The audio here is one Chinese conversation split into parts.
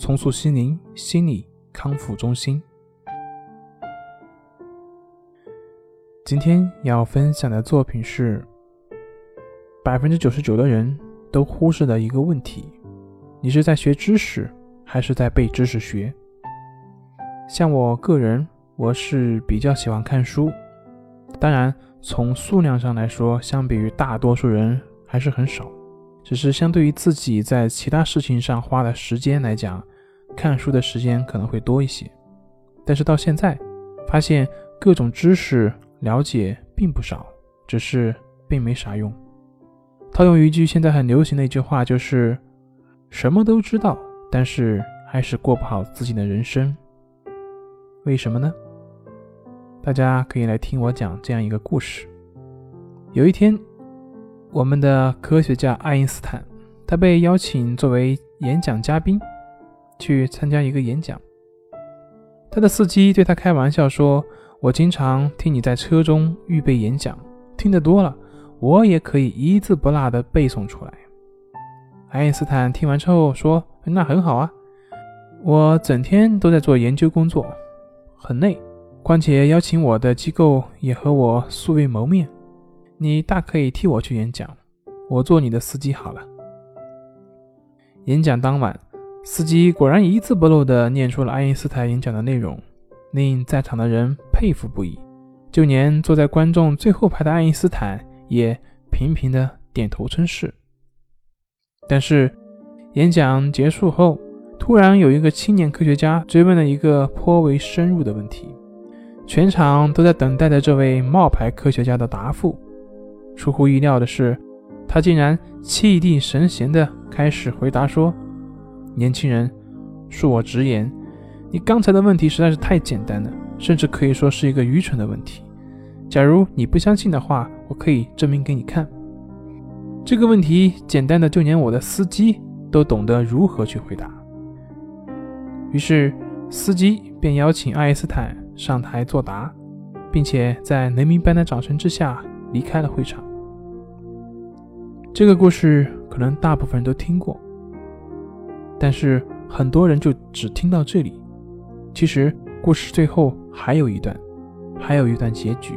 重塑心灵心理康复中心。今天要分享的作品是百分之九十九的人都忽视的一个问题：你是在学知识，还是在被知识学？像我个人，我是比较喜欢看书，当然从数量上来说，相比于大多数人还是很少。只是相对于自己在其他事情上花的时间来讲，看书的时间可能会多一些。但是到现在，发现各种知识了解并不少，只是并没啥用。套用一句现在很流行的一句话，就是什么都知道，但是还是过不好自己的人生。为什么呢？大家可以来听我讲这样一个故事。有一天。我们的科学家爱因斯坦，他被邀请作为演讲嘉宾去参加一个演讲。他的司机对他开玩笑说：“我经常听你在车中预备演讲，听得多了，我也可以一字不落地背诵出来。”爱因斯坦听完之后说：“那很好啊，我整天都在做研究工作，很累，况且邀请我的机构也和我素未谋面。”你大可以替我去演讲，我做你的司机好了。演讲当晚，司机果然一字不漏地念出了爱因斯坦演讲的内容，令在场的人佩服不已，就连坐在观众最后排的爱因斯坦也频频地点头称是。但是，演讲结束后，突然有一个青年科学家追问了一个颇为深入的问题，全场都在等待着这位冒牌科学家的答复。出乎意料的是，他竟然气定神闲地开始回答说：“年轻人，恕我直言，你刚才的问题实在是太简单了，甚至可以说是一个愚蠢的问题。假如你不相信的话，我可以证明给你看。这个问题简单的就连我的司机都懂得如何去回答。”于是，司机便邀请爱因斯坦上台作答，并且在雷鸣般的掌声之下离开了会场。这个故事可能大部分人都听过，但是很多人就只听到这里。其实故事最后还有一段，还有一段结局。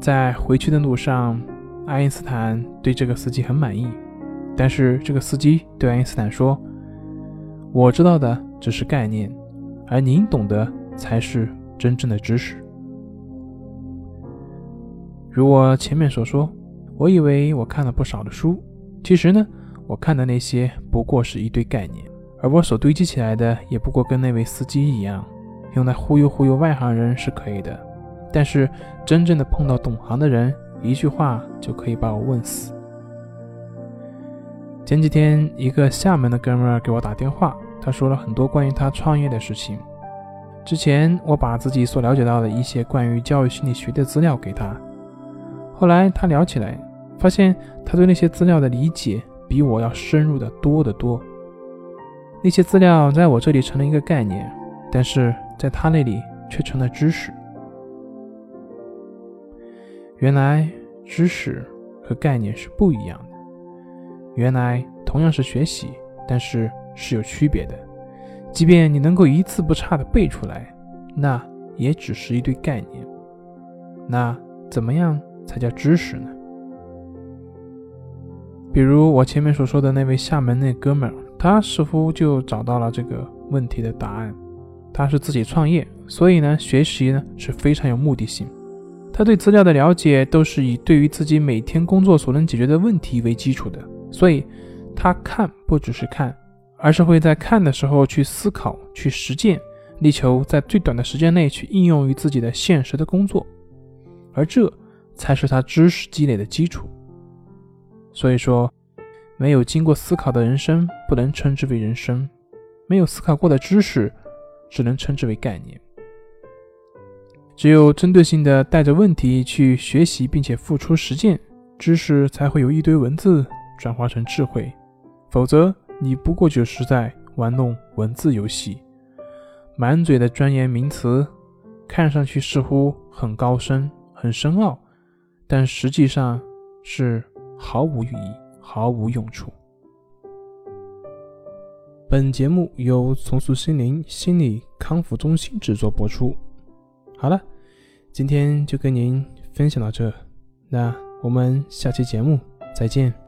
在回去的路上，爱因斯坦对这个司机很满意，但是这个司机对爱因斯坦说：“我知道的只是概念，而您懂的才是真正的知识。”如我前面所说。我以为我看了不少的书，其实呢，我看的那些不过是一堆概念，而我所堆积起来的也不过跟那位司机一样，用来忽悠忽悠外行人是可以的，但是真正的碰到懂行的人，一句话就可以把我问死。前几天，一个厦门的哥们儿给我打电话，他说了很多关于他创业的事情。之前我把自己所了解到的一些关于教育心理学的资料给他。后来他聊起来，发现他对那些资料的理解比我要深入的多得多。那些资料在我这里成了一个概念，但是在他那里却成了知识。原来知识和概念是不一样的。原来同样是学习，但是是有区别的。即便你能够一字不差的背出来，那也只是一堆概念。那怎么样？才叫知识呢。比如我前面所说的那位厦门那哥们儿，他似乎就找到了这个问题的答案。他是自己创业，所以呢，学习呢是非常有目的性。他对资料的了解都是以对于自己每天工作所能解决的问题为基础的，所以他看不只是看，而是会在看的时候去思考、去实践，力求在最短的时间内去应用于自己的现实的工作，而这。才是他知识积累的基础。所以说，没有经过思考的人生不能称之为人生，没有思考过的知识，只能称之为概念。只有针对性的带着问题去学习，并且付出实践，知识才会由一堆文字转化成智慧。否则，你不过就是在玩弄文字游戏，满嘴的专业名词，看上去似乎很高深、很深奥，但实际上是毫无意义、毫无用处。本节目由重塑心灵心理康复中心制作播出。好了。今天就跟您分享到这，那我们下期节目再见。